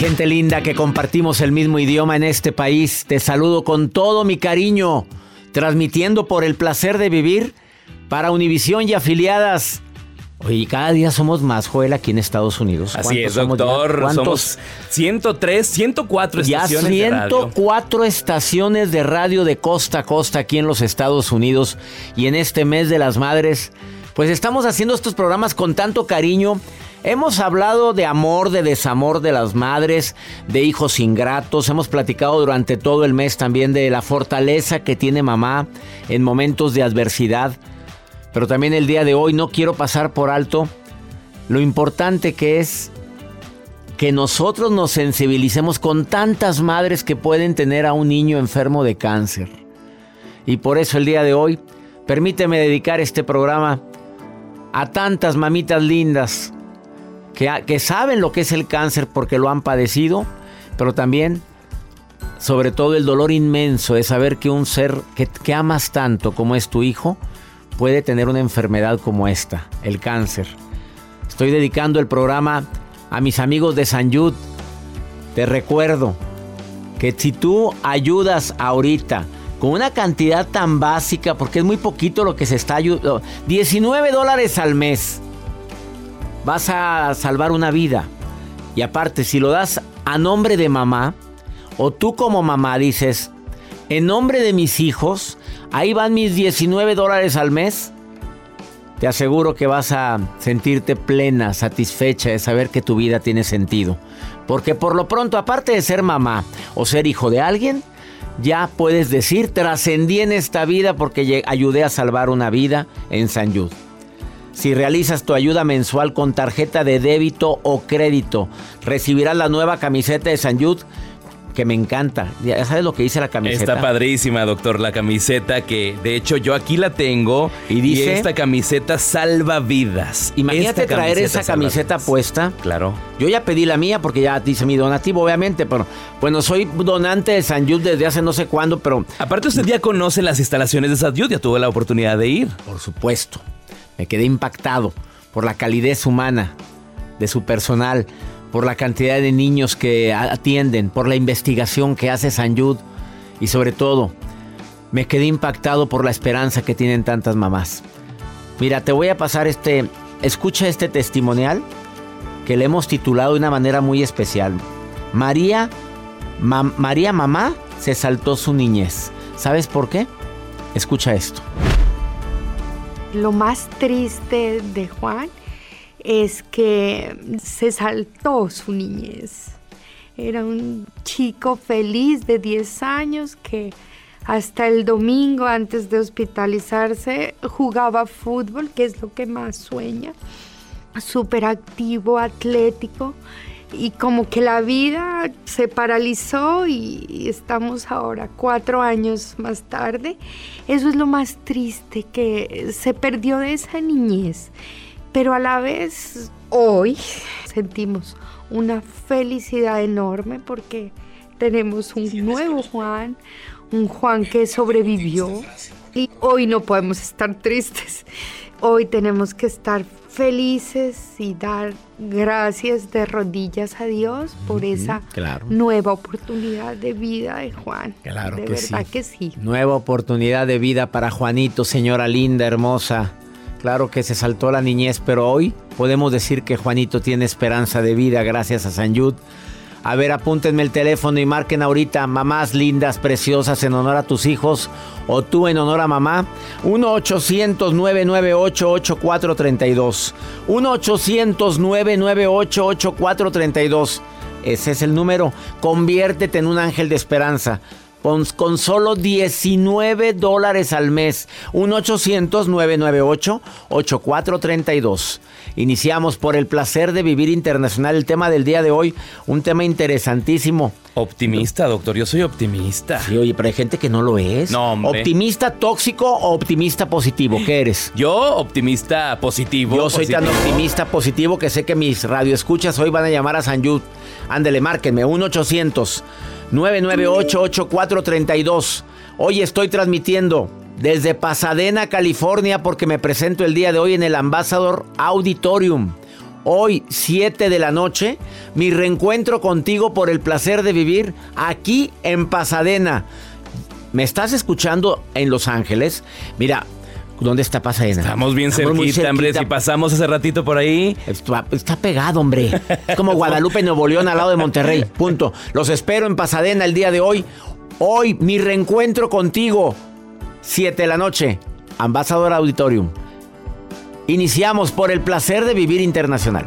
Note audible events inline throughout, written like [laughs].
Gente linda que compartimos el mismo idioma en este país, te saludo con todo mi cariño, transmitiendo por el placer de vivir para Univisión y afiliadas. Oye, cada día somos más, Joel, aquí en Estados Unidos. Así es, doctor. ¿Cuántos? Somos 103, 104 Ya estaciones de radio. 104 estaciones de radio de costa a costa aquí en los Estados Unidos y en este mes de las madres, pues estamos haciendo estos programas con tanto cariño. Hemos hablado de amor, de desamor de las madres, de hijos ingratos. Hemos platicado durante todo el mes también de la fortaleza que tiene mamá en momentos de adversidad. Pero también el día de hoy no quiero pasar por alto lo importante que es que nosotros nos sensibilicemos con tantas madres que pueden tener a un niño enfermo de cáncer. Y por eso el día de hoy, permíteme dedicar este programa a tantas mamitas lindas que, saben lo que es el cáncer porque lo han padecido, pero también, sobre todo, el dolor inmenso de saber que un ser que, que amas tanto como es tu hijo puede tener una enfermedad como esta, el cáncer. Estoy dedicando el programa a mis amigos de San Yud. Te recuerdo que si tú ayudas ahorita con una cantidad tan básica, porque es muy poquito lo que se está ayudando, 19 dólares al mes, vas a salvar una vida. Y aparte, si lo das a nombre de mamá, o tú como mamá dices, en nombre de mis hijos, ahí van mis 19 dólares al mes, te aseguro que vas a sentirte plena, satisfecha de saber que tu vida tiene sentido. Porque por lo pronto, aparte de ser mamá o ser hijo de alguien, ya puedes decir, trascendí en esta vida porque ayudé a salvar una vida en San Yud. Si realizas tu ayuda mensual con tarjeta de débito o crédito, recibirás la nueva camiseta de San Yud que me encanta. Ya sabes lo que dice la camiseta. Está padrísima, doctor, la camiseta que de hecho yo aquí la tengo Y dice- esta camiseta salva vidas. Imagínate Esta traer esa camiseta vidas. puesta. Claro. Yo ya pedí la mía porque ya dice mi donativo, obviamente, pero bueno, soy donante de San Yud desde hace no sé cuándo, pero Aparte usted ya conoce las instalaciones de Sadyut, ya tuvo la oportunidad de ir. por supuesto, me quedé impactado por la calidez humana de su personal, por la cantidad de niños que atienden, por la investigación que hace San Yud y sobre todo, me quedé impactado por la esperanza que tienen tantas mamás. Mira, te voy a pasar este, escucha este testimonial que le hemos titulado de una manera muy especial. María, Ma- María Mamá se saltó su niñez. ¿Sabes por qué? Escucha esto. Lo más triste de Juan es que se saltó su niñez. Era un chico feliz de 10 años que hasta el domingo antes de hospitalizarse jugaba fútbol, que es lo que más sueña, súper activo, atlético, y como que la vida se paralizó y estamos ahora cuatro años más tarde. Eso es lo más triste, que se perdió de esa niñez, pero a la vez hoy sentimos una felicidad enorme porque tenemos un nuevo Juan, un Juan que sobrevivió y hoy no podemos estar tristes. Hoy tenemos que estar felices y dar gracias de rodillas a Dios por esa nueva oportunidad de vida de Juan. Claro de que verdad sí. que sí. Nueva oportunidad de vida para Juanito, señora linda, hermosa. Claro que se saltó la niñez, pero hoy podemos decir que Juanito tiene esperanza de vida gracias a San Yud. A ver, apúntenme el teléfono y marquen ahorita mamás lindas, preciosas en honor a tus hijos o tú en honor a mamá. 1-800-998-8432. 1-800-998-8432. Ese es el número. Conviértete en un ángel de esperanza. Con, con solo 19 dólares al mes. 1-800-998-8432. Iniciamos por el placer de vivir internacional. El tema del día de hoy, un tema interesantísimo. Optimista, doctor. Yo soy optimista. Sí, oye, pero hay gente que no lo es. No, hombre. ¿Optimista tóxico o optimista positivo? ¿Qué eres? Yo, optimista positivo. Yo soy tan optimista positivo que sé que mis radioescuchas hoy van a llamar a San Yud. Ándele, márquenme, 1-800-998-8432. Hoy estoy transmitiendo desde Pasadena, California, porque me presento el día de hoy en el Ambassador Auditorium. Hoy, 7 de la noche, mi reencuentro contigo por el placer de vivir aquí en Pasadena. ¿Me estás escuchando en Los Ángeles? Mira, ¿dónde está Pasadena? Estamos bien Estamos cerquita, hombre. Si pasamos hace ratito por ahí. Está, está pegado, hombre. Es como Guadalupe, Nuevo León, al lado de Monterrey. Punto. Los espero en Pasadena el día de hoy. Hoy, mi reencuentro contigo. 7 de la noche. Ambasador Auditorium. Iniciamos por el placer de vivir internacional.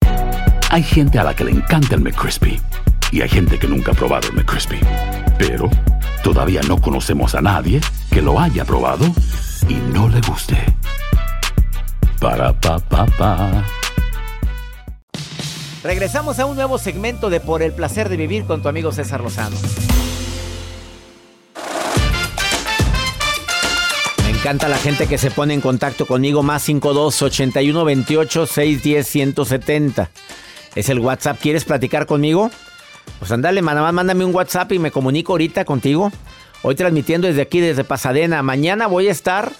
Hay gente a la que le encanta el McCrispy y hay gente que nunca ha probado el McCrispy. Pero todavía no conocemos a nadie que lo haya probado y no le guste. Para pa pa pa. Regresamos a un nuevo segmento de Por el placer de vivir con tu amigo César Lozano. Me encanta la gente que se pone en contacto conmigo, más 52 81 28 610 170. Es el WhatsApp. ¿Quieres platicar conmigo? Pues andale, nada más mándame un WhatsApp y me comunico ahorita contigo. Hoy transmitiendo desde aquí, desde Pasadena. Mañana voy a estar.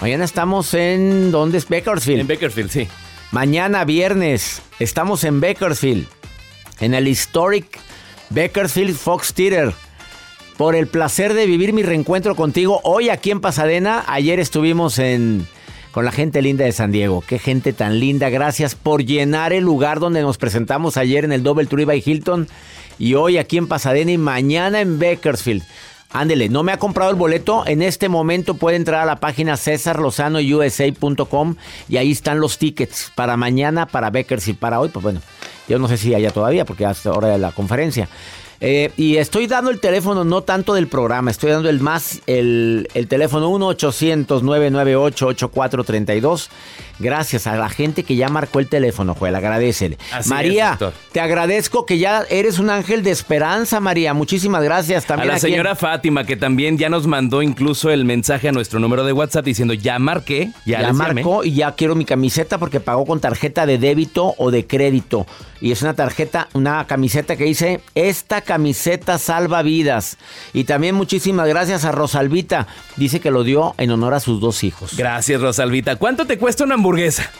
Mañana estamos en. ¿Dónde es? Bakersfield. En Bakersfield, sí. Mañana viernes estamos en Bakersfield, en el Historic Bakersfield Fox Theater. Por el placer de vivir mi reencuentro contigo hoy aquí en Pasadena. Ayer estuvimos en con la gente linda de San Diego. Qué gente tan linda. Gracias por llenar el lugar donde nos presentamos ayer en el Double Tree by Hilton y hoy aquí en Pasadena y mañana en Bakersfield. Ándele, no me ha comprado el boleto. En este momento puede entrar a la página cesarlozanousa.com y ahí están los tickets para mañana, para Bakersfield, para hoy. Pues bueno, yo no sé si haya todavía porque hasta hora de la conferencia. Eh, y estoy dando el teléfono, no tanto del programa, estoy dando el más, el, el teléfono 1-800-998-8432. Gracias a la gente que ya marcó el teléfono, Joel, agradecele. Así María, es, te agradezco que ya eres un ángel de esperanza, María. Muchísimas gracias A también. la aquí en- señora Fátima, que también ya nos mandó incluso el mensaje a nuestro número de WhatsApp diciendo, ya marqué, ya, Ya les llamé". marcó y ya quiero mi camiseta porque pagó con tarjeta de débito o de crédito. Y es una tarjeta, una camiseta que dice, esta camiseta salva vidas. Y también muchísimas gracias a Rosalvita. Dice que lo dio en honor a sus dos hijos. Gracias, Rosalvita. ¿Cuánto te cuesta una hamburguesa?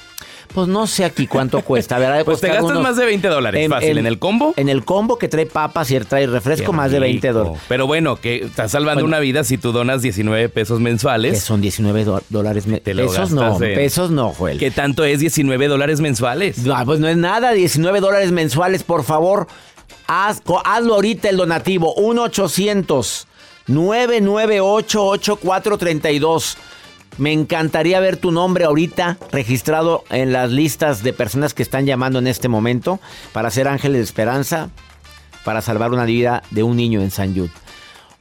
Pues no sé aquí cuánto cuesta. Pues te gastas unos- más de 20 dólares. Fácil. ¿En el combo? En el combo que trae papas y trae refresco, más de 20 rico. dólares. Pero bueno, que estás salvando Bueno. una vida si tú donas 19 pesos Que mensuales. son 19 do- dólares. me- Te lo Pesos no, en- pesos no, Joel. ¿Qué tanto es 19 dólares mensuales? Ah, pues no es nada, 19 dólares mensuales, por favor. Haz, hazlo ahorita el donativo. 1-800-998-8432. Me encantaría ver tu nombre ahorita registrado en las listas de personas que están llamando en este momento para ser ángeles de esperanza, para salvar una vida de un niño en San Jude.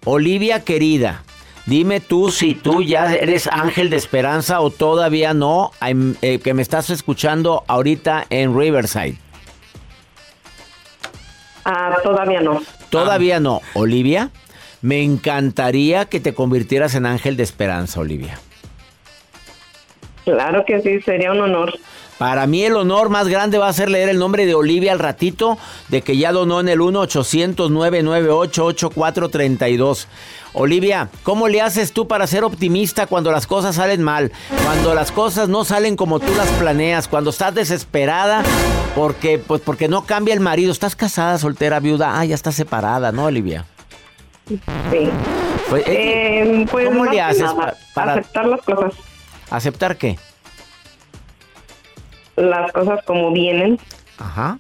Olivia querida, dime tú si tú ya eres ángel de esperanza o todavía no, eh, que me estás escuchando ahorita en Riverside. Ah, todavía no. Todavía no. Olivia, me encantaría que te convirtieras en ángel de esperanza, Olivia. Claro que sí, sería un honor. Para mí el honor más grande va a ser leer el nombre de Olivia al ratito, de que ya donó en el 1-800-998-8432. Olivia, ¿cómo le haces tú para ser optimista cuando las cosas salen mal? Cuando las cosas no salen como tú las planeas, cuando estás desesperada porque, pues porque no cambia el marido. ¿Estás casada, soltera, viuda? Ah, ya estás separada, ¿no, Olivia? Sí. Pues, eh, Eh, pues ¿Cómo le haces para aceptar las cosas, aceptar qué? las cosas como vienen Ajá.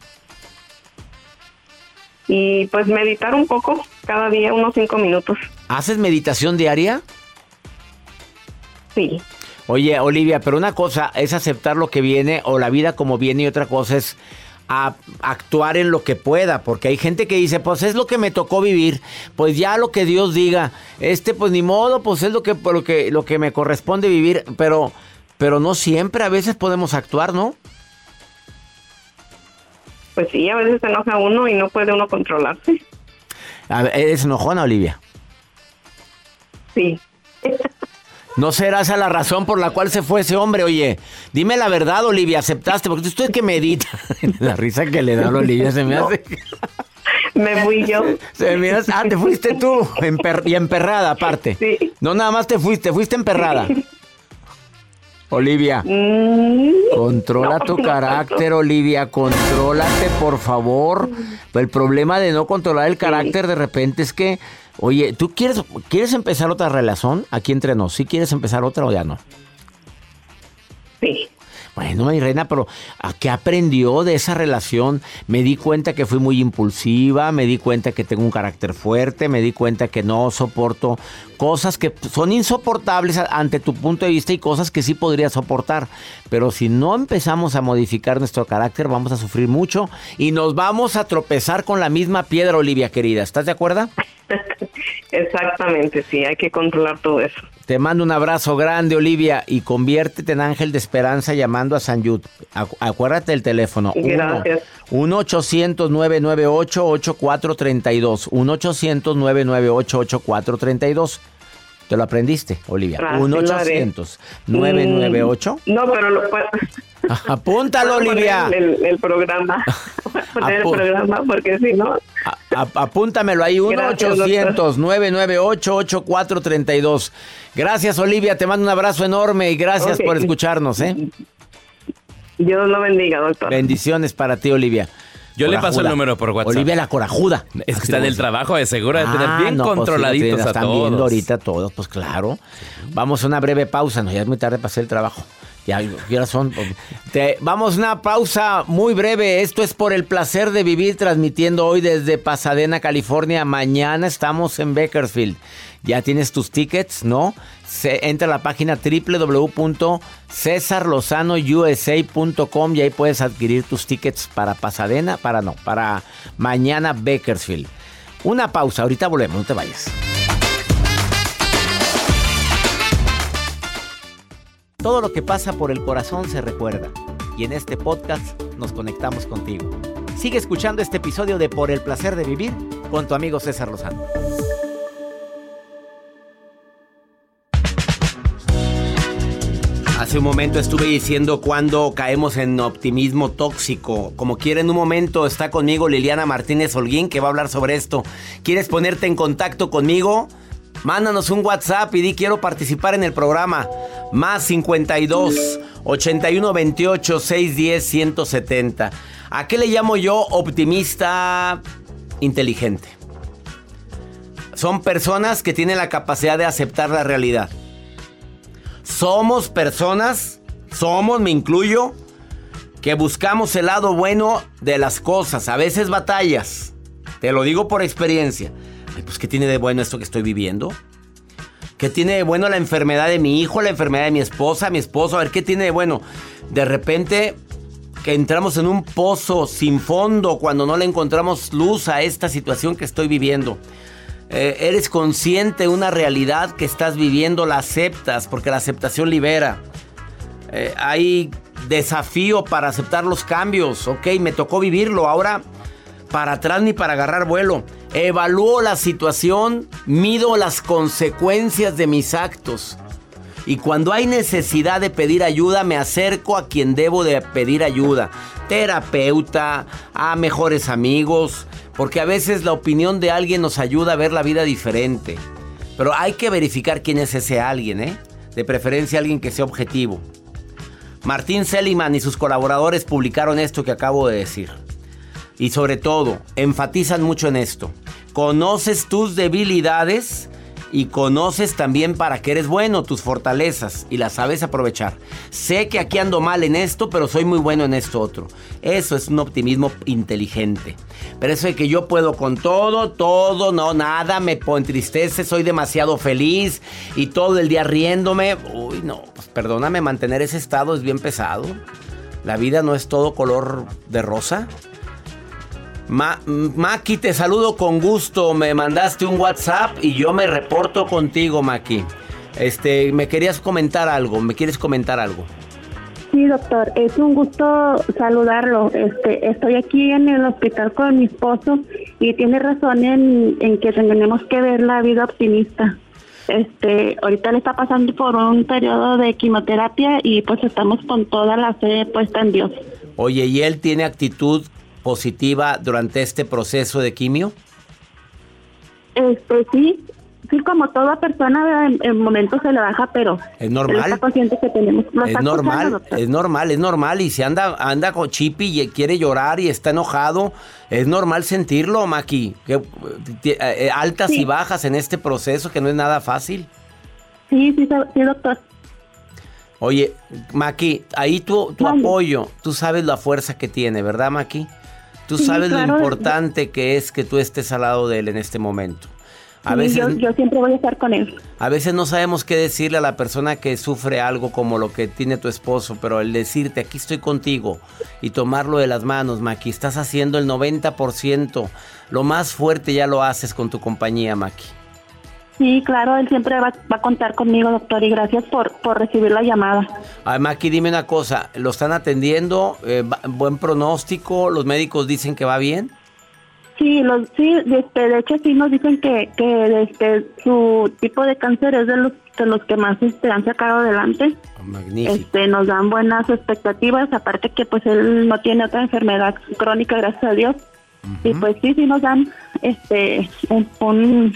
y pues meditar un poco cada día unos cinco minutos. ¿Haces meditación diaria? Sí. Oye, Olivia, pero una cosa es aceptar lo que viene o la vida como viene y otra cosa es a- actuar en lo que pueda, porque hay gente que dice, pues es lo que me tocó vivir, pues ya lo que Dios diga, este pues ni modo, pues es lo que lo que lo que me corresponde vivir, pero pero no siempre, a veces podemos actuar, ¿no? Pues sí, a veces se enoja uno y no puede uno controlarse. A ver, ¿Eres enojona, Olivia? Sí. ¿No será esa la razón por la cual se fue ese hombre? Oye, dime la verdad, Olivia, ¿aceptaste? Porque usted que medita. [laughs] la risa que le da a Olivia se me hace... Me fui yo. Se me hace- Ah, te fuiste tú. emper- y emperrada, aparte. Sí. No, nada más te fuiste, fuiste emperrada. Olivia, Mm, controla no, tu no carácter, Olivia, contrólate, por favor. El problema de no controlar el carácter de repente es que, oye, ¿tú quieres, quieres empezar otra relación aquí entre nos? ¿Sí quieres empezar otra o ya no? Sí. Bueno, mi reina, pero ¿a qué aprendió de esa relación? Me di cuenta que fui muy impulsiva, me di cuenta que tengo un carácter fuerte, me di cuenta que no soporto cosas que son insoportables ante tu punto de vista y cosas que sí podría soportar. Pero si no empezamos a modificar nuestro carácter, vamos a sufrir mucho y nos vamos a tropezar con la misma piedra, Olivia querida. ¿Estás de acuerdo? Exactamente, sí, hay que controlar todo eso. Te mando un abrazo grande, Olivia, y conviértete en ángel de esperanza llamando a San. Acu- acuérdate del teléfono. Gracias. 1-800-998-8432. 1-800-998-8432. ¿Te lo aprendiste, Olivia? Ah, sí, lo haré. 1-800-998. No, pero lo puedo... [laughs] Apúntalo, Olivia. El, el programa. [laughs] poner el programa porque si no... Apúntamelo ahí, Gracias, 1-800-998-8432. Gracias, Olivia. Te mando un abrazo enorme y gracias por escucharnos, ¿eh? Dios lo bendiga, doctor. Bendiciones para ti, Olivia. Yo le paso el número por WhatsApp. Olivia la corajuda. Es que está en el trabajo de seguro de tener Ah, bien no, pues sí, controladitos la a están todos. viendo ahorita todos, pues claro. Vamos a una breve pausa, no, ya es muy tarde para hacer el trabajo. Ya, ¿qué horas son? Vamos a una pausa muy breve. Esto es por el placer de vivir transmitiendo hoy desde Pasadena, California. Mañana estamos en Bakersfield. Ya tienes tus tickets, ¿no? Entra a la página www.cesarlozanousa.com y ahí puedes adquirir tus tickets para Pasadena, para no, para mañana Bakersfield. Una pausa, ahorita volvemos, no te vayas. Todo lo que pasa por el corazón se recuerda. Y en este podcast nos conectamos contigo. Sigue escuchando este episodio de Por el placer de vivir con tu amigo César Lozano. Hace un momento estuve diciendo cuando caemos en optimismo tóxico. Como quiera, en un momento está conmigo Liliana Martínez Holguín que va a hablar sobre esto. ¿Quieres ponerte en contacto conmigo? Mándanos un WhatsApp y di quiero participar en el programa. Más 52 81 28 610 170. ¿A qué le llamo yo optimista inteligente? Son personas que tienen la capacidad de aceptar la realidad somos personas, somos, me incluyo, que buscamos el lado bueno de las cosas, a veces batallas. Te lo digo por experiencia. pues ¿qué tiene de bueno esto que estoy viviendo? ¿Qué tiene de bueno la enfermedad de mi hijo, la enfermedad de mi esposa, mi esposo? A ver, ¿qué tiene de bueno? De repente que entramos en un pozo sin fondo cuando no le encontramos luz a esta situación que estoy viviendo. Eh, eres consciente de una realidad que estás viviendo, la aceptas, porque la aceptación libera. Eh, hay desafío para aceptar los cambios, ok, me tocó vivirlo, ahora para atrás ni para agarrar vuelo. Evalúo la situación, mido las consecuencias de mis actos. Y cuando hay necesidad de pedir ayuda, me acerco a quien debo de pedir ayuda. Terapeuta, a mejores amigos, porque a veces la opinión de alguien nos ayuda a ver la vida diferente. Pero hay que verificar quién es ese alguien, ¿eh? De preferencia alguien que sea objetivo. Martín Seliman y sus colaboradores publicaron esto que acabo de decir. Y sobre todo, enfatizan mucho en esto. Conoces tus debilidades y conoces también para qué eres bueno, tus fortalezas y las sabes aprovechar. Sé que aquí ando mal en esto, pero soy muy bueno en esto otro. Eso es un optimismo inteligente. Pero eso de que yo puedo con todo, todo, no, nada, me entristece, soy demasiado feliz y todo el día riéndome. Uy, no, pues perdóname, mantener ese estado es bien pesado. La vida no es todo color de rosa. Maki, te saludo con gusto. Me mandaste un WhatsApp y yo me reporto contigo, Maki. Este, me querías comentar algo, ¿me quieres comentar algo? Sí, doctor, es un gusto saludarlo. Este, estoy aquí en el hospital con mi esposo y tiene razón en, en que tenemos que ver la vida optimista. Este, ahorita le está pasando por un periodo de quimioterapia y pues estamos con toda la fe puesta en Dios. Oye, ¿y él tiene actitud positiva durante este proceso de quimio? Este, sí, sí, como toda persona en, momentos se le baja, pero es normal. Está consciente que tenemos. es normal, es normal, es normal. Y si anda, anda con chipi y quiere llorar y está enojado, es normal sentirlo, Maki. Que, eh, eh, altas y bajas en este proceso que no es nada fácil. Sí, sí, sí, doctor. Oye, Maki, ahí tu, tu apoyo, tú sabes la fuerza que tiene, ¿verdad, Maki? Tú sabes lo importante que es que tú estés al lado de él en este momento. A veces, yo, siempre voy a estar con él. A veces no sabemos qué decirle a la persona que sufre algo como lo que tiene tu esposo, pero el decirte aquí estoy contigo y tomarlo de las manos, Maki, estás haciendo el 90%. Lo más fuerte ya lo haces con tu compañía, Maki. Sí, claro, él siempre va, a contar conmigo, doctor, y gracias por, por recibir la llamada. Además, aquí dime una cosa, ¿lo están atendiendo? Eh, ¿Buen pronóstico? ¿Los médicos dicen que va bien? Sí, los, sí este, de hecho sí nos dicen que, que este, su tipo de cáncer es de los, de los que más este, han sacado adelante. Oh, magnífico. Este, nos dan buenas expectativas, aparte que pues él no tiene otra enfermedad crónica, gracias a Dios. Y pues sí, sí nos dan este un un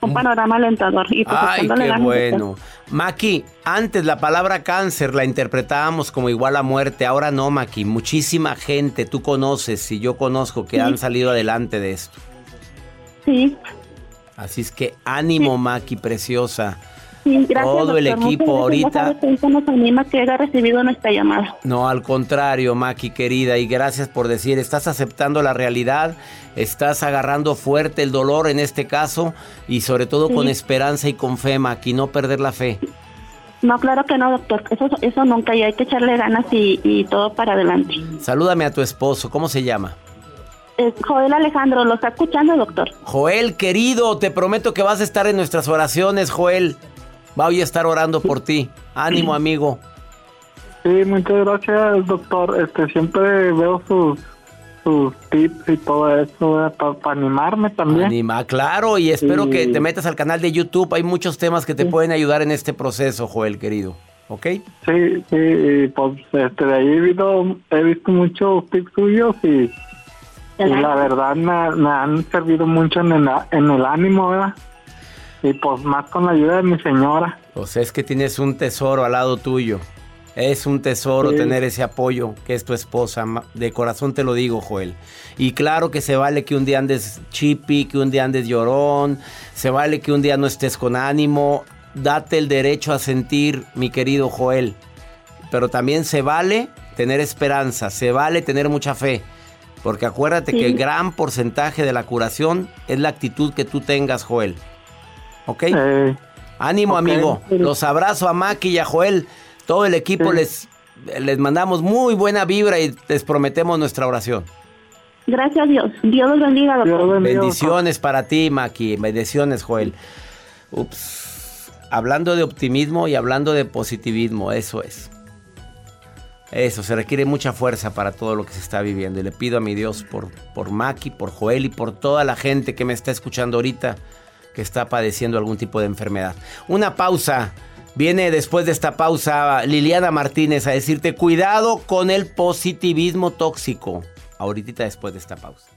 panorama alentador. Y pues Ay, qué bueno. Maki, antes la palabra cáncer la interpretábamos como igual a muerte, ahora no, Maki. Muchísima gente tú conoces y yo conozco que han salido adelante de esto. Sí. Así es que ánimo, Maki, preciosa. Todo el equipo ahorita. nos anima que haya recibido nuestra llamada. No, al contrario, Maki querida, y gracias por decir, estás aceptando la realidad, estás agarrando fuerte el dolor en este caso y sobre todo con esperanza y con fe, Maki, no perder la fe. No, claro que no, doctor. Eso, eso nunca, y hay que echarle ganas y, y todo para adelante. Salúdame a tu esposo, ¿cómo se llama? Joel Alejandro, lo está escuchando, doctor. Joel, querido, te prometo que vas a estar en nuestras oraciones, Joel. Voy a estar orando por ti. Ánimo, amigo. Sí, muchas gracias, doctor. Este, siempre veo sus, sus tips y todo eso para animarme también. Anima, claro, y espero que te metas al canal de YouTube. Hay muchos temas que te pueden ayudar en este proceso, Joel, querido. ¿Ok? Sí, sí, y pues este, de ahí he visto, he visto muchos tips suyos y, y la verdad me, me, han servido mucho en el, en el ánimo, ¿verdad? Y pues más con la ayuda de mi señora. Pues es que tienes un tesoro al lado tuyo. Es un tesoro tener ese apoyo que es tu esposa. De corazón te lo digo, Joel. Y claro que se vale que un día andes chippy, que un día andes llorón. Se vale que un día no estés con ánimo. Date el derecho a sentir, mi querido Joel. Pero también se vale tener esperanza. Se vale tener mucha fe. Porque acuérdate que el gran porcentaje de la curación es la actitud que tú tengas, Joel. ¿Ok? Ánimo, amigo. Los abrazo a Maki y a Joel. Todo el equipo les, les mandamos muy buena vibra y les prometemos nuestra oración. Gracias Dios. Dios los bendiga. Doctor. Bendiciones para ti, Maki. Bendiciones, Joel. Ups. Hablando de optimismo y hablando de positivismo, eso es. Eso, se requiere mucha fuerza para todo lo que se está viviendo. Y le pido a mi Dios por, por Maki, por Joel y por toda la gente que me está escuchando ahorita que está padeciendo algún tipo de enfermedad. Una pausa. Viene después de esta pausa Liliana Martínez a decirte cuidado con el positivismo tóxico. Ahorita después de esta pausa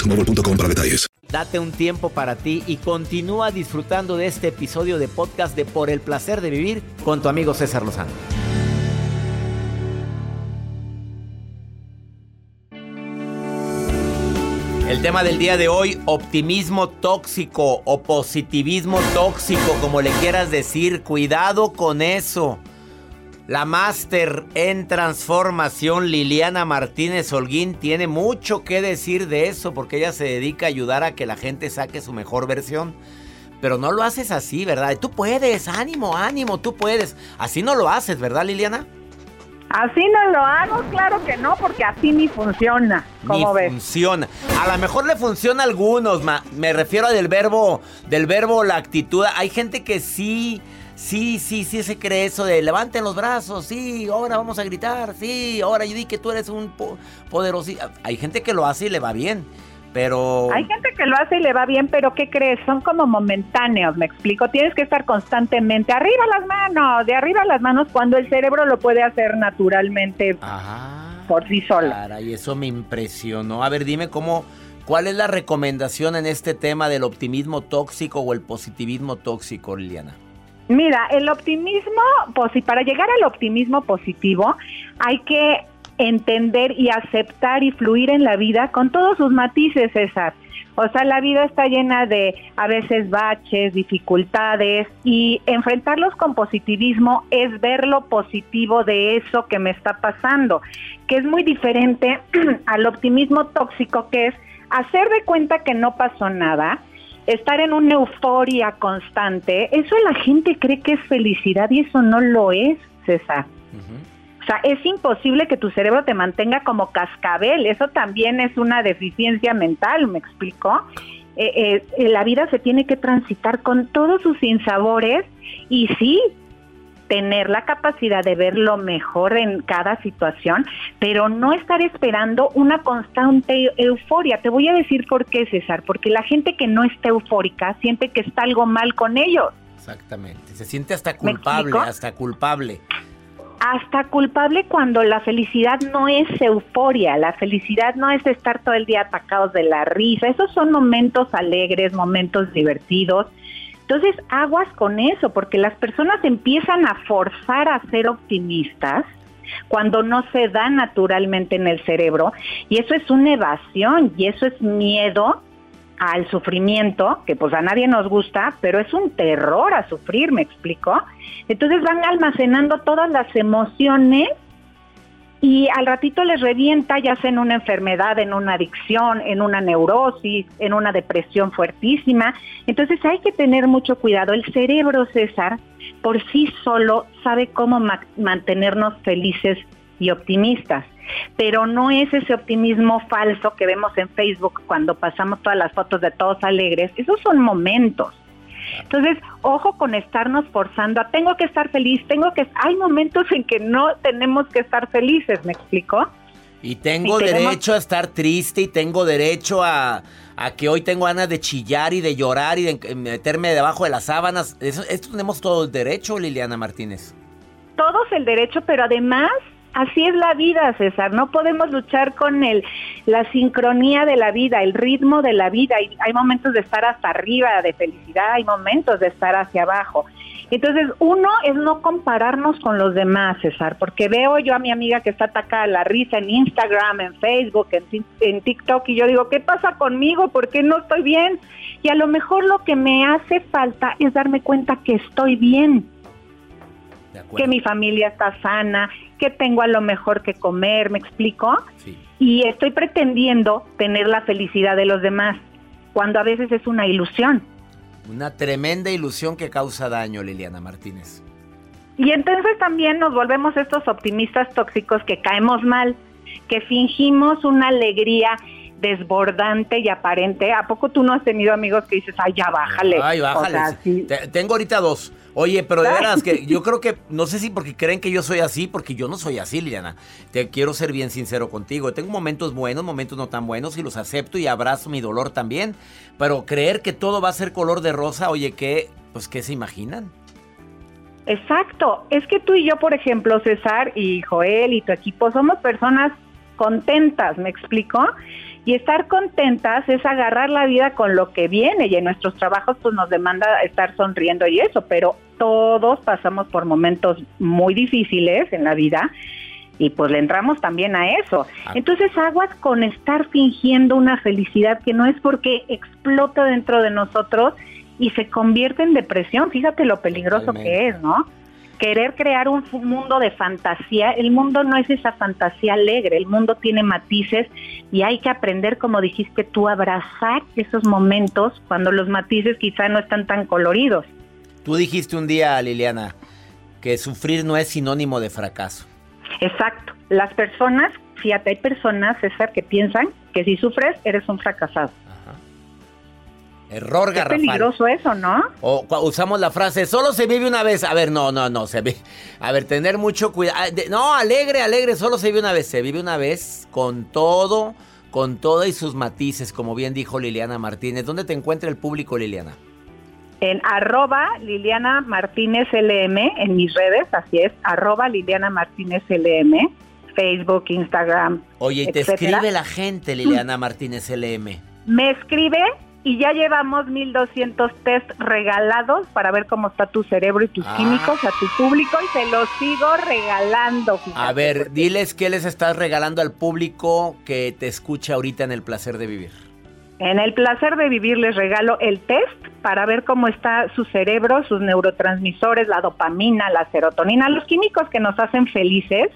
boostmobile.com para detalles. Date un tiempo para ti y continúa disfrutando de este episodio de podcast de Por el placer de vivir con tu amigo César Lozano. El tema del día de hoy, optimismo tóxico o positivismo tóxico, como le quieras decir, cuidado con eso. La máster en transformación Liliana Martínez Holguín tiene mucho que decir de eso porque ella se dedica a ayudar a que la gente saque su mejor versión. Pero no lo haces así, ¿verdad? Tú puedes, ánimo, ánimo, tú puedes. Así no lo haces, ¿verdad, Liliana? Así no lo hago, claro que no, porque así ni funciona. ¿Cómo ni ves? funciona. A lo mejor le funciona a algunos, ma. me refiero del verbo, del verbo la actitud. Hay gente que sí Sí, sí, sí se cree eso de levanten los brazos, sí, ahora vamos a gritar, sí, ahora yo di que tú eres un po poderoso. Hay gente que lo hace y le va bien, pero... Hay gente que lo hace y le va bien, pero ¿qué crees? Son como momentáneos, me explico. Tienes que estar constantemente arriba las manos, de arriba las manos, cuando el cerebro lo puede hacer naturalmente por sí solo. y eso me impresionó. A ver, dime cómo... ¿Cuál es la recomendación en este tema del optimismo tóxico o el positivismo tóxico, Liliana? Mira, el optimismo, para llegar al optimismo positivo hay que entender y aceptar y fluir en la vida con todos sus matices, César. O sea, la vida está llena de a veces baches, dificultades y enfrentarlos con positivismo es ver lo positivo de eso que me está pasando, que es muy diferente [clears throat] al optimismo tóxico que es hacer de cuenta que no pasó nada, estar en una euforia constante, eso la gente cree que es felicidad y eso no lo es, César. O sea, es imposible que tu cerebro te mantenga como cascabel, eso también es una deficiencia mental, ¿me explico? Eh, eh, la vida se tiene que transitar con todos sus sinsabores y sí, tener la capacidad de ver lo mejor en cada situación, pero no estar esperando una constante euforia. Te voy a decir por qué, César, porque la gente que no está eufórica siente que está algo mal con ellos. Exactamente. Se siente hasta culpable, hasta culpable. Hasta culpable cuando la felicidad no es euforia, la felicidad no es estar todo el día atacados de la risa, esos son momentos alegres, momentos divertidos. Entonces, aguas con eso, porque las personas empiezan a forzar a ser optimistas cuando no se da naturalmente en el cerebro y eso es una evasión y eso es miedo al sufrimiento, que pues a nadie nos gusta, pero es un terror a sufrir, ¿me explico? Entonces van almacenando todas las emociones y al ratito les revienta ya sea en una enfermedad, en una adicción, en una neurosis, en una depresión fuertísima. Entonces hay que tener mucho cuidado. El cerebro, César, por sí solo sabe cómo mantenernos felices y optimistas pero no es ese optimismo falso que vemos en Facebook cuando pasamos todas las fotos de todos alegres, esos son momentos. Entonces, ojo con estarnos forzando a tengo que estar feliz, tengo que hay momentos en que no tenemos que estar felices, ¿me explico? Y tengo derecho a estar triste y tengo derecho a, a, que hoy tengo ganas de chillar y de llorar y de meterme debajo de las sábanas. Eso, esto tenemos todo el derecho, Liliana Martínez. Todos el derecho, pero además Así es la vida, César. No podemos luchar con el, la sincronía de la vida, el ritmo de la vida. Hay, momentos de estar hasta arriba de felicidad, hay momentos de estar hacia abajo. Entonces, uno es no compararnos con los demás, César, porque veo yo a mi amiga que está atacada la risa en Instagram, en Facebook, en, en TikTok, y yo digo, ¿qué pasa conmigo? ¿Por qué no estoy bien? Y a lo mejor lo que me hace falta es darme cuenta que estoy bien que mi familia está sana, que tengo a lo mejor que comer, ¿me explico? Y estoy pretendiendo tener la felicidad de los demás, cuando a veces es una ilusión. Una tremenda ilusión que causa daño, Liliana Martínez. Y entonces también nos volvemos estos optimistas tóxicos que caemos mal, que fingimos una alegría desbordante y aparente. ¿A poco tú no has tenido amigos que dices, ay, ya bájale? Ay, bájale. Tengo ahorita dos. Oye, pero de veras que yo creo que, no sé si porque creen que yo soy así, porque yo no soy así, Liliana. Te quiero ser bien sincero contigo. Tengo momentos buenos, momentos no tan buenos y los acepto y abrazo mi dolor también. Pero creer que todo va a ser color de rosa, oye, ¿qué? Pues, ¿qué se imaginan? Exacto. Es que tú y yo, por ejemplo, César y Joel y tu equipo, somos personas contentas, ¿me explico? Y estar contentas es agarrar la vida con lo que viene y en nuestros trabajos pues nos demanda estar sonriendo y eso, pero todos pasamos por momentos muy difíciles en la vida y pues le entramos también a eso. Entonces aguas con estar fingiendo una felicidad que no es porque explota dentro de nosotros y se convierte en depresión. Fíjate lo peligroso que es, ¿no? Querer crear un mundo de fantasía, el mundo no es esa fantasía alegre, el mundo tiene matices y hay que aprender, como dijiste tú, a abrazar esos momentos cuando los matices quizá no están tan coloridos. Tú dijiste un día, Liliana, que sufrir no es sinónimo de fracaso. Exacto. Las personas, fíjate, hay personas, César, que piensan que si sufres eres un fracasado. Error garrafal. Es peligroso eso, ¿no? O usamos la frase, solo se vive una vez. A ver, no, no, no, se vive. A ver, tener mucho cuidado. Ah, no, alegre, alegre, solo se vive una vez. Se vive una vez con todo, con todo y sus matices, como bien dijo Liliana Martínez. ¿Dónde te encuentra el público, Liliana? En arroba Liliana Martínez LM, en mis redes, así es, arroba Liliana Martínez LM, Facebook, Instagram. Oye, y te escribe la gente, Liliana Martínez LM. Me escribe y ya llevamos 1200 test regalados para ver cómo está tu cerebro y tus ah. químicos a tu público y te los sigo regalando. a ver, diles qué les estás regalando al público que te escucha ahorita en el placer de vivir. En el placer de vivir les regalo el test para ver cómo está su cerebro, sus neurotransmisores, la dopamina, la serotonina, los químicos que nos hacen felices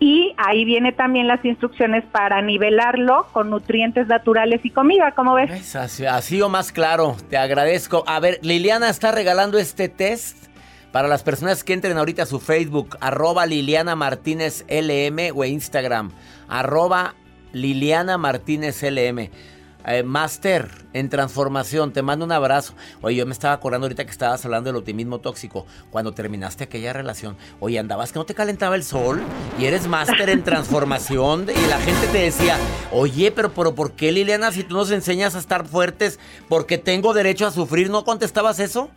y ahí viene también las instrucciones para nivelarlo con nutrientes naturales y comida, ¿cómo ves? así, o más claro, te agradezco. A ver, Liliana está regalando este test para las personas que entren ahorita a su Facebook, arroba Liliana Martínez LM o Instagram, arroba Liliana Martínez LM. Eh, Master en transformación, te mando un abrazo. Oye, yo me estaba acordando ahorita que estabas hablando del optimismo tóxico. Cuando terminaste aquella relación, oye, andabas que no te calentaba el sol y eres máster en [laughs] transformación. Y la gente te decía, oye, pero, pero ¿por qué Liliana, si tú nos enseñas a estar fuertes, porque tengo derecho a sufrir, no contestabas eso?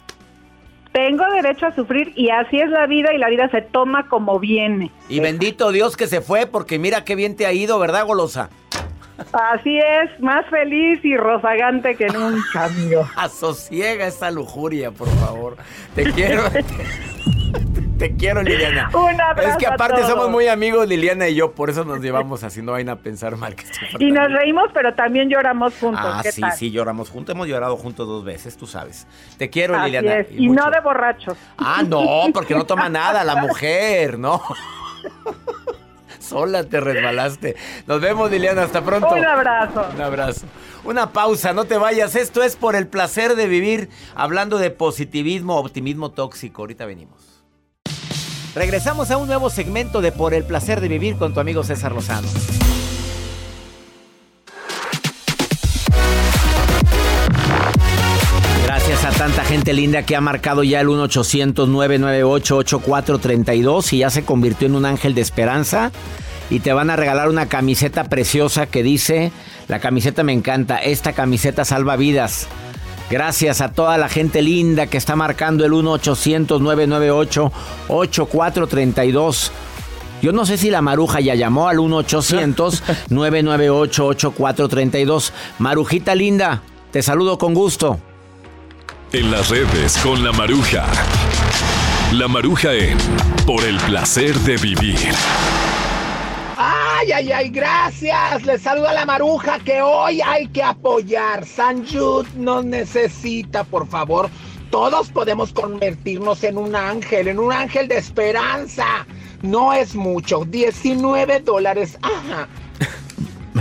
tengo derecho a sufrir y así es la vida y la vida se toma como viene. Y bendito Dios que se fue porque mira qué bien te ha ido, ¿verdad, Golosa? Así es, más feliz y rozagante que nunca, amigo. [laughs] Asosiega esa lujuria, por favor. Te quiero. [laughs] Te quiero, Liliana. Un abrazo Es que a aparte todos. somos muy amigos, Liliana y yo, por eso nos llevamos haciendo vaina a pensar mal. Que estoy Y nos reímos, pero también lloramos juntos. Ah, ¿Qué sí, tal? sí, lloramos juntos. Hemos llorado juntos dos veces, tú sabes. Te quiero, Así Liliana. es, Y, no de borrachos. Ah, no, porque no toma nada la [laughs] mujer, ¿no? Sola te resbalaste. Nos vemos, Liliana, hasta pronto. Un abrazo. Un abrazo. Una pausa, no te vayas. Esto es por el placer de vivir, hablando de positivismo, optimismo tóxico. Ahorita venimos. Regresamos a un nuevo segmento de Por el placer de vivir con tu amigo César Lozano. A tanta gente linda que ha marcado ya el 1-800-998-8432 y ya se convirtió en un ángel de esperanza. Y te van a regalar una camiseta preciosa que dice, la camiseta me encanta, esta camiseta salva vidas. Gracias a toda la gente linda que está marcando el 1-800-998-8432. Yo no sé si la maruja ya llamó al 1-800-998-8432. Marujita linda, te saludo con gusto. En las redes con la maruja. La maruja en Por el placer de vivir. Ay, ay, ay, gracias. Les saluda la maruja que hoy hay que apoyar. San Jude nos necesita, por favor. Todos podemos convertirnos en un ángel, en un ángel de esperanza. No es mucho, 19 dólares. Ajá.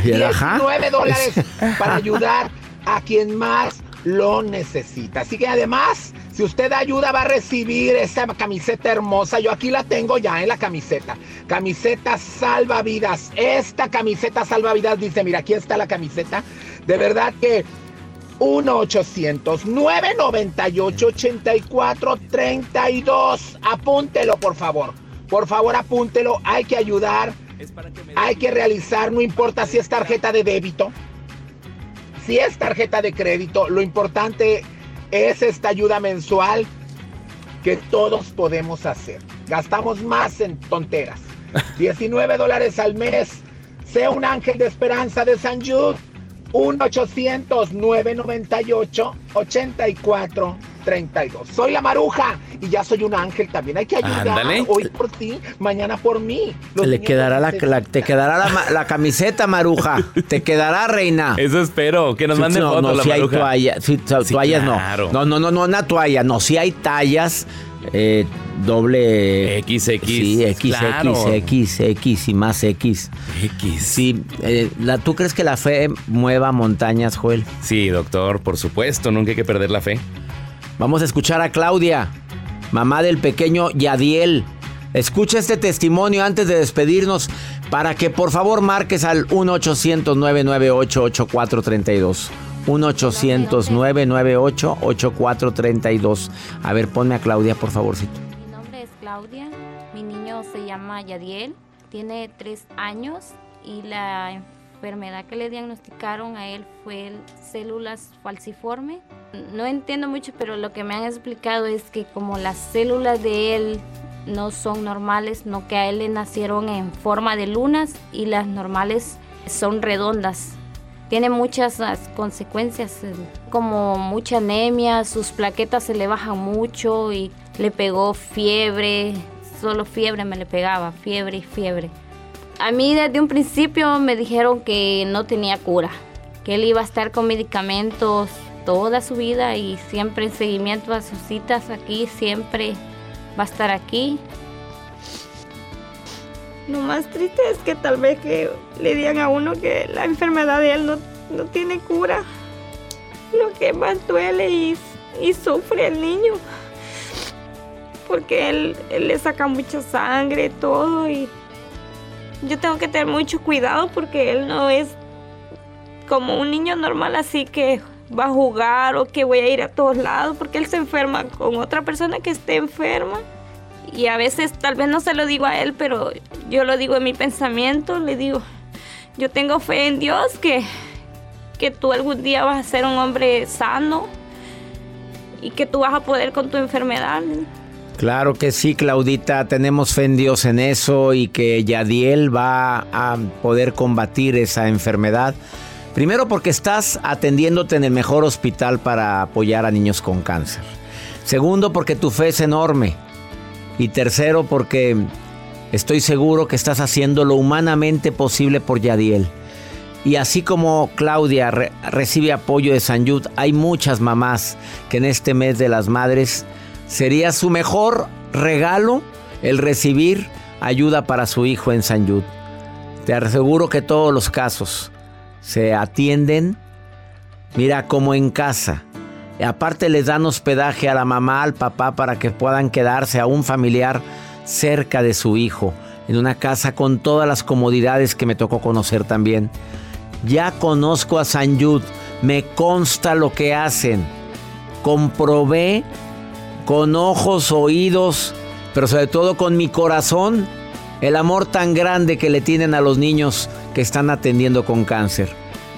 19 dólares [laughs] para ayudar a quien más lo necesita. Así que además, si usted ayuda, va a recibir esa camiseta hermosa. Yo aquí la tengo ya en la camiseta. Camiseta salvavidas. Esta camiseta salvavidas dice, mira, aquí está la camiseta. De verdad que 1-800-998-8432. Apúntelo, por favor. Por favor, apúntelo. Hay que ayudar. Hay que realizar, no importa si es tarjeta de débito, si es tarjeta de crédito, lo importante es esta ayuda mensual que todos podemos hacer. Gastamos más en tonteras. [laughs] 19 dólares al mes. Sea un ángel de esperanza de San Jude. 1-800-998-8432. Soy la maruja y ya soy un ángel también. Hay que ayudar. Ándale. Hoy por ti, mañana por mí. Los Le quedará la, necesitan. la- te quedará la, la camiseta, Maruja. Te quedará, reina. Eso espero, que nos manden no, fotos no, la si hay maruja. toallas. Sí, to- Sí, toallas claro. no. No, no, no, no, una toalla. No, si hay tallas. eh, doble XX, sí, X, claro. X, X, X y más X. X. Sí, eh, la, ¿tú crees que la fe mueva montañas, Joel? Sí, doctor, por supuesto, nunca hay que perder la fe. Vamos a escuchar a Claudia, mamá del pequeño Yadiel. Escucha este testimonio antes de despedirnos para que por favor marques al 1-800-998-8432. 1-800-998-8432. A ver, ponme a Claudia, por favorcito. Claudia, mi niño se llama Yadiel, tiene tres años y la enfermedad que le diagnosticaron a él fue células falciforme. No entiendo mucho, pero lo que me han explicado es que como las células de él no son normales, no que a él le nacieron en forma de lunas y las normales son redondas. Tiene muchas consecuencias, como mucha anemia, sus plaquetas se le bajan mucho y le pegó fiebre, solo fiebre me le pegaba, fiebre y fiebre. A mí desde un principio me dijeron que no tenía cura, que él iba a estar con medicamentos toda su vida y siempre en seguimiento a sus citas aquí, siempre va a estar aquí. Lo más triste es que tal vez que le digan a uno que la enfermedad de él no, no tiene cura. Lo que más duele y, y sufre el niño. Porque él, él le saca mucha sangre, todo. Y yo tengo que tener mucho cuidado porque él no es como un niño normal así que va a jugar o que voy a ir a todos lados porque él se enferma con otra persona que esté enferma. Y a veces tal vez no se lo digo a él, pero yo lo digo en mi pensamiento, le digo, yo tengo fe en Dios que, que tú algún día vas a ser un hombre sano. y que tú vas a poder con tu enfermedad. Claro que sí, Claudita, tenemos fe en Dios en eso y que Yadiel va a poder combatir esa enfermedad. Primero porque estás atendiéndote en el mejor hospital para apoyar a niños con cáncer. Segundo porque tu fe es enorme. Y tercero porque estoy seguro que estás haciendo lo humanamente posible por Yadiel. Y así como Claudia recibe apoyo de San Yud, hay muchas mamás que en este mes de las madres Sería su mejor regalo el recibir ayuda para su hijo en San Yud. Te aseguro que todos los casos se atienden, mira, como en casa. Aparte les dan hospedaje a la mamá, al papá, para que puedan quedarse a un familiar cerca de su hijo, en una casa con todas las comodidades que me tocó conocer también. Ya conozco a San Yud, me consta lo que hacen. Comprobé con ojos, oídos, pero sobre todo con mi corazón, el amor tan grande que le tienen a los niños que están atendiendo con cáncer.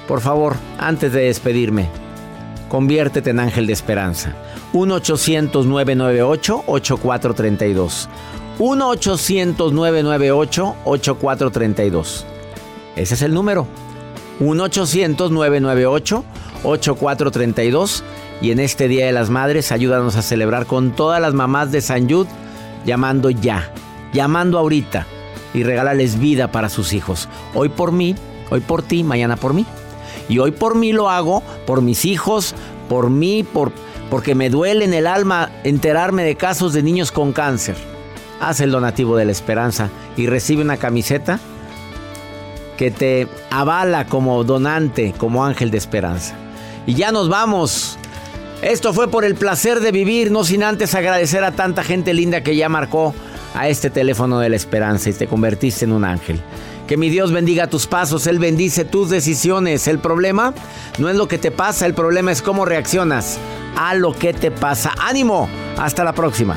Por favor, antes de despedirme, conviértete en ángel de esperanza. 1-800-998-8432. 1-800-998-8432. Ese es el número. 1-800-998-8432 y en este Día de las Madres, ayúdanos a celebrar con todas las mamás de San Yud, llamando ya, llamando ahorita y regálales vida para sus hijos. Hoy por mí, hoy por ti, mañana por mí. Y hoy por mí lo hago, por mis hijos, por mí, por, porque me duele en el alma enterarme de casos de niños con cáncer. Haz el donativo de la esperanza y recibe una camiseta que te avala como donante, como ángel de esperanza. Y ya nos vamos. Esto fue por el placer de vivir, no sin antes agradecer a tanta gente linda que ya marcó a este teléfono de la esperanza y te convertiste en un ángel. Que mi Dios bendiga tus pasos, Él bendice tus decisiones. El problema no es lo que te pasa, el problema es cómo reaccionas a lo que te pasa. Ánimo, hasta la próxima.